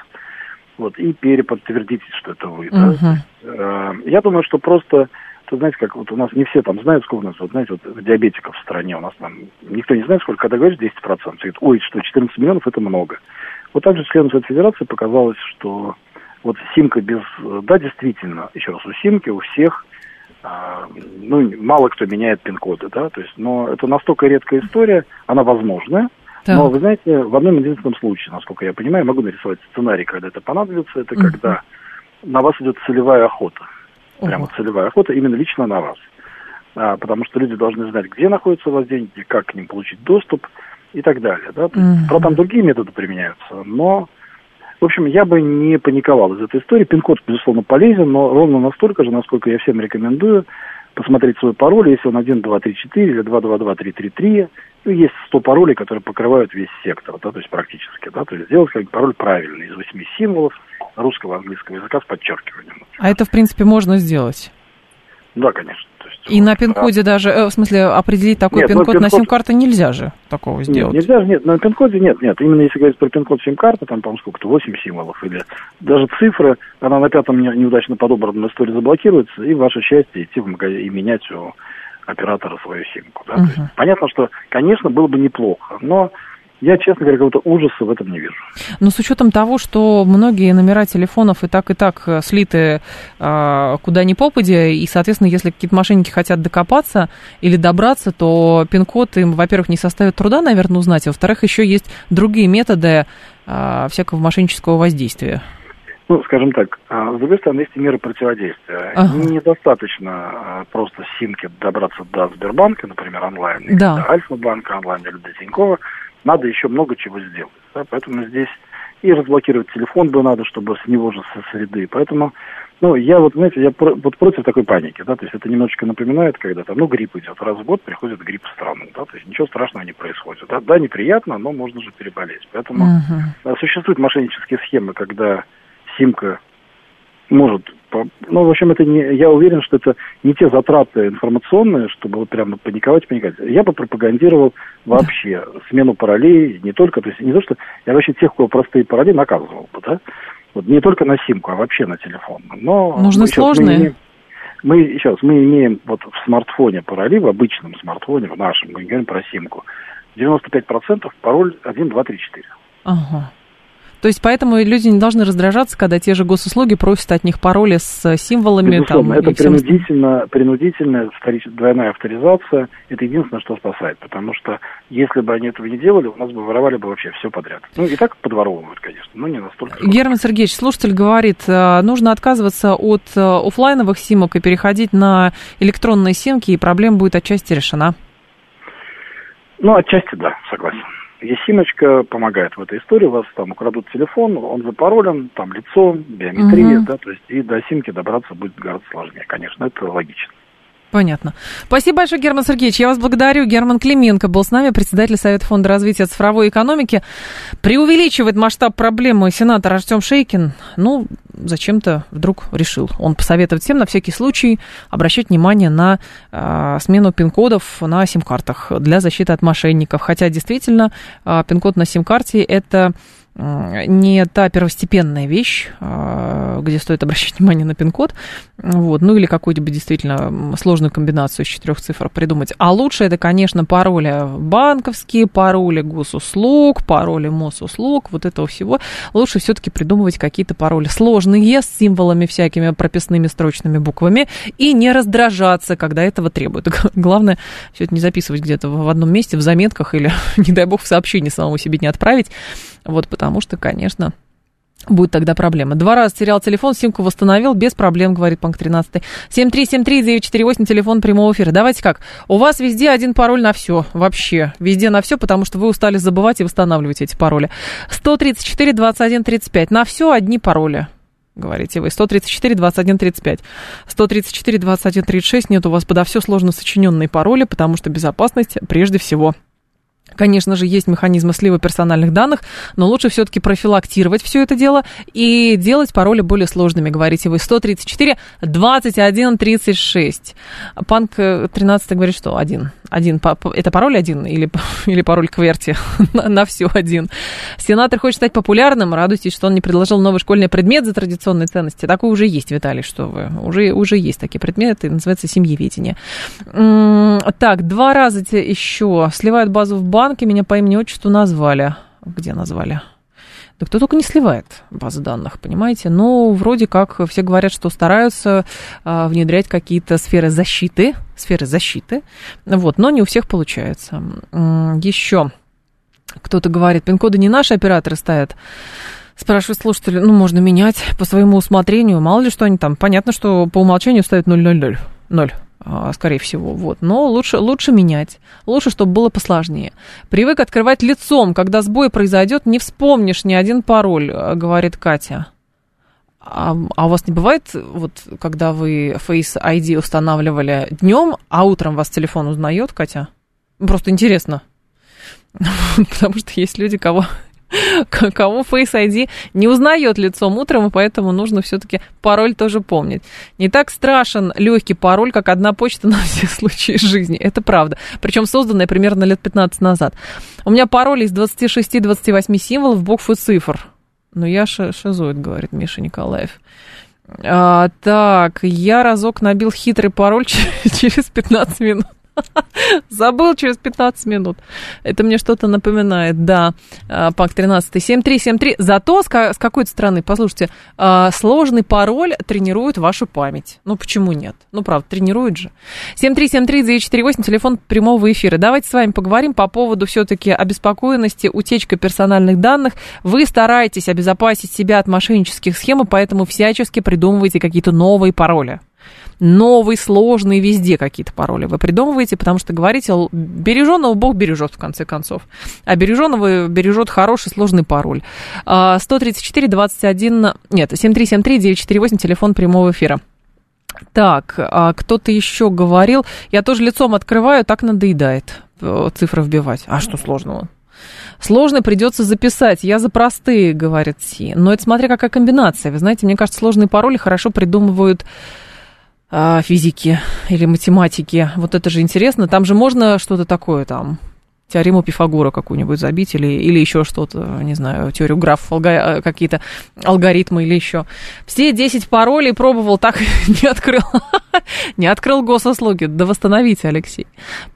вот, и переподтвердите, что это вы, да. Uh-huh. Есть, э, я думаю, что просто, то знаете, как вот у нас не все там знают, сколько у нас, вот знаете, вот диабетиков в стране, у нас там никто не знает, сколько, когда говоришь 10%, говорит, ой, что 14 миллионов это много. Вот также членам Совета Федерации показалось, что вот симка без... Да, действительно, еще раз, у симки у всех а, ну, мало кто меняет пин-коды, да, то есть, но это настолько редкая история, она возможная, так. но, вы знаете, в одном единственном случае, насколько я понимаю, могу нарисовать сценарий, когда это понадобится, это угу. когда на вас идет целевая охота, прямо угу. целевая охота именно лично на вас, а, потому что люди должны знать, где находятся у вас деньги, как к ним получить доступ и так далее, да, угу. правда, там другие методы применяются, но в общем, я бы не паниковал из этой истории. Пин-код, безусловно, полезен, но ровно настолько же, насколько я всем рекомендую посмотреть свой пароль, если он 1, 2, 3, 4 или 2, 2, 2, 3, 3, 3. Ну, есть 100 паролей, которые покрывают весь сектор, да, то есть практически, да, то есть сделать как пароль правильный из 8 символов русского, английского языка с подчеркиванием. А это, в принципе, можно сделать? Да, конечно. И на пин-коде да. даже, э, в смысле, определить такой нет, пин-код, пин на сим-карту нельзя же такого сделать? Нет, нельзя же, нет, на пин-коде нет, нет. Именно если говорить про пин-код сим-карты, там, по-моему, сколько-то, 8 символов или даже цифры, она на пятом неудачно подобранном истории заблокируется, и ваше счастье идти в магазин и менять у оператора свою симку. Да? Угу. понятно, что, конечно, было бы неплохо, но я, честно говоря, какого-то ужаса в этом не вижу. Но с учетом того, что многие номера телефонов и так, и так э, слиты э, куда ни попадя, и, соответственно, если какие-то мошенники хотят докопаться или добраться, то пин-код им, во-первых, не составит труда, наверное, узнать, а во-вторых, еще есть другие методы э, всякого мошеннического воздействия. Ну, скажем так, а, с другой стороны, есть и меры противодействия. Ага. Недостаточно просто симки добраться до Сбербанка, например, онлайн, да. до Альфа-банка онлайн или до Тинькова надо еще много чего сделать. Да? Поэтому здесь и разблокировать телефон бы надо, чтобы с него же со среды. Поэтому, ну, я вот, знаете, я про, вот против такой паники, да, то есть это немножечко напоминает, когда там, ну, грипп идет, раз в год приходит грипп в страну, да, то есть ничего страшного не происходит. Да, да неприятно, но можно же переболеть. Поэтому uh-huh. существуют мошеннические схемы, когда симка может ну, в общем, это не, я уверен, что это не те затраты информационные, чтобы вот прямо паниковать, паниковать. Я бы пропагандировал вообще смену паролей, не только, то есть не то, что я вообще тех, кого простые пароли, наказывал бы, да, вот не только на симку, а вообще на телефон. Но Нужны сложные? Мы, имеем, мы, раз, мы имеем вот в смартфоне пароли, в обычном смартфоне, в нашем, мы говорим про симку, 95% пароль 1, 2, 3, 4. Ага. То есть поэтому люди не должны раздражаться, когда те же госуслуги просят от них пароли с символами. Безусловно, там, это принудительно, принудительная двойная авторизация. Это единственное, что спасает. Потому что если бы они этого не делали, у нас бы воровали бы вообще все подряд. Ну, и так подворовывают, конечно, но не настолько. Герман Сергеевич, слушатель говорит, э, нужно отказываться от э, офлайновых симок и переходить на электронные симки, и проблема будет отчасти решена. Ну, отчасти да, согласен. Есимочка помогает в этой истории. У вас там украдут телефон, он запаролен, там лицо, биометрия, угу. да, то есть и до симки добраться будет гораздо сложнее, конечно, это логично. Понятно. Спасибо большое, Герман Сергеевич. Я вас благодарю. Герман Клименко был с нами, председатель Совета фонда развития цифровой экономики. Преувеличивает масштаб проблемы сенатор Артем Шейкин. Ну, зачем-то вдруг решил. Он посоветует всем на всякий случай обращать внимание на э, смену пин-кодов на сим-картах для защиты от мошенников. Хотя действительно э, пин-код на сим-карте это не та первостепенная вещь, а, где стоит обращать внимание на пин-код, вот, ну или какую-нибудь действительно сложную комбинацию из четырех цифр придумать. А лучше это, конечно, пароли банковские, пароли госуслуг, пароли Мосуслуг, вот этого всего. Лучше все-таки придумывать какие-то пароли сложные, с символами всякими, прописными строчными буквами, и не раздражаться, когда этого требуют. Главное, все это не записывать где-то в одном месте, в заметках или, не дай бог, в сообщении самому себе не отправить, вот, потому что, конечно, будет тогда проблема. Два раза терял телефон, симку восстановил, без проблем, говорит пункт 13. 7373948, телефон прямого эфира. Давайте как, у вас везде один пароль на все, вообще, везде на все, потому что вы устали забывать и восстанавливать эти пароли. 134 21 35, на все одни пароли говорите вы. 134, 21, 35. 134, 21, 36. Нет, у вас подо все сложно сочиненные пароли, потому что безопасность прежде всего. Конечно же, есть механизмы слива персональных данных, но лучше все-таки профилактировать все это дело и делать пароли более сложными, говорите вы. 134 21 36. Панк 13 говорит, что один. Один. Это пароль один или, или пароль кверти на, на все один. Сенатор хочет стать популярным. Радуйтесь, что он не предложил новый школьный предмет за традиционные ценности. Такой уже есть, Виталий, что вы. Уже, уже есть такие предметы, называется семьеведение. Так, два раза еще сливают базу в банк банке меня по имени отчеству назвали. Где назвали? Да кто только не сливает базы данных, понимаете? Но вроде как все говорят, что стараются а, внедрять какие-то сферы защиты, сферы защиты, вот, но не у всех получается. Еще кто-то говорит, пин-коды не наши операторы ставят. Спрашивает слушатель, ну, можно менять по своему усмотрению, мало ли что они там. Понятно, что по умолчанию ставят 000, 0. А, скорее всего, вот. Но лучше, лучше менять. Лучше, чтобы было посложнее. Привык открывать лицом. Когда сбой произойдет, не вспомнишь ни один пароль, а, говорит Катя. А, а у вас не бывает, вот, когда вы Face ID устанавливали днем, а утром вас телефон узнает, Катя? Просто интересно. Потому что есть люди, кого кому Face ID не узнает лицом утром, и поэтому нужно все-таки пароль тоже помнить. Не так страшен легкий пароль, как одна почта на все случаи жизни. Это правда. Причем созданная примерно лет 15 назад. У меня пароль из 26-28 символов, букв и цифр. Ну, я шизоид, говорит Миша Николаев. А, так, я разок набил хитрый пароль через 15 минут. Забыл через 15 минут. Это мне что-то напоминает, да. А, Пак 13. 7373. Зато с, какой-то стороны, послушайте, а, сложный пароль тренирует вашу память. Ну, почему нет? Ну, правда, тренирует же. 7373-948, телефон прямого эфира. Давайте с вами поговорим по поводу все-таки обеспокоенности, утечка персональных данных. Вы стараетесь обезопасить себя от мошеннических схем, поэтому всячески придумываете какие-то новые пароли новый, сложный, везде какие-то пароли вы придумываете, потому что говорите, береженного Бог бережет, в конце концов. А береженного бережет хороший, сложный пароль. 134 21, нет, 7373 948, телефон прямого эфира. Так, а кто-то еще говорил, я тоже лицом открываю, так надоедает э, цифры вбивать. А что сложного? Сложно придется записать. Я за простые, говорит Си. Но это смотря какая комбинация. Вы знаете, мне кажется, сложные пароли хорошо придумывают а, физики или математики. Вот это же интересно. Там же можно что-то такое там теорему Пифагора какую-нибудь забить или, или еще что-то, не знаю, теорию графов, алга, какие-то алгоритмы или еще. Все 10 паролей пробовал, так не открыл. не открыл госуслуги. Да восстановите, Алексей.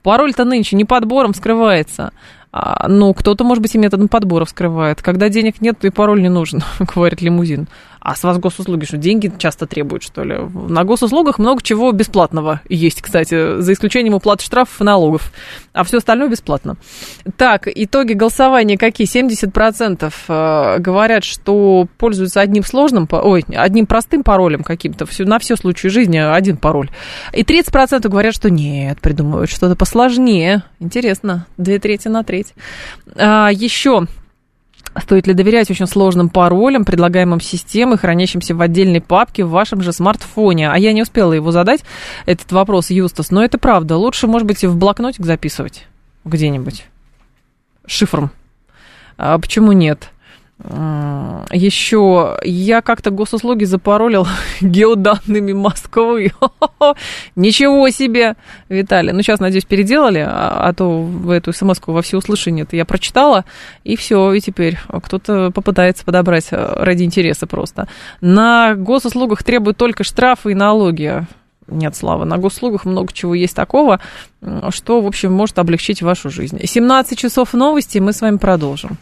Пароль-то нынче не подбором скрывается. А, ну, кто-то, может быть, и методом подбора вскрывает. Когда денег нет, то и пароль не нужен, говорит лимузин. А с вас госуслуги, что деньги часто требуют, что ли? На госуслугах много чего бесплатного есть, кстати, за исключением уплаты штрафов и налогов. А все остальное бесплатно. Так, итоги голосования какие? 70% э, говорят, что пользуются одним сложным, ой, одним простым паролем каким-то, на все случаи жизни один пароль. И 30% говорят, что нет, придумывают что-то посложнее. Интересно, две трети на треть. А, еще Стоит ли доверять очень сложным паролям, предлагаемым системой, хранящимся в отдельной папке в вашем же смартфоне? А я не успела его задать, этот вопрос, Юстас, но это правда. Лучше, может быть, в блокнотик записывать где-нибудь шифром. А почему нет? Еще я как-то госуслуги запаролил геоданными Москвы. Ничего себе, Виталий. Ну, сейчас, надеюсь, переделали, а, а то в эту смс во всеуслышание это я прочитала, и все, и теперь кто-то попытается подобрать э, ради интереса просто. На госуслугах требуют только штрафы и налоги. Нет, Слава, на госуслугах много чего есть такого, что, в общем, может облегчить вашу жизнь. 17 часов новости, мы с вами продолжим.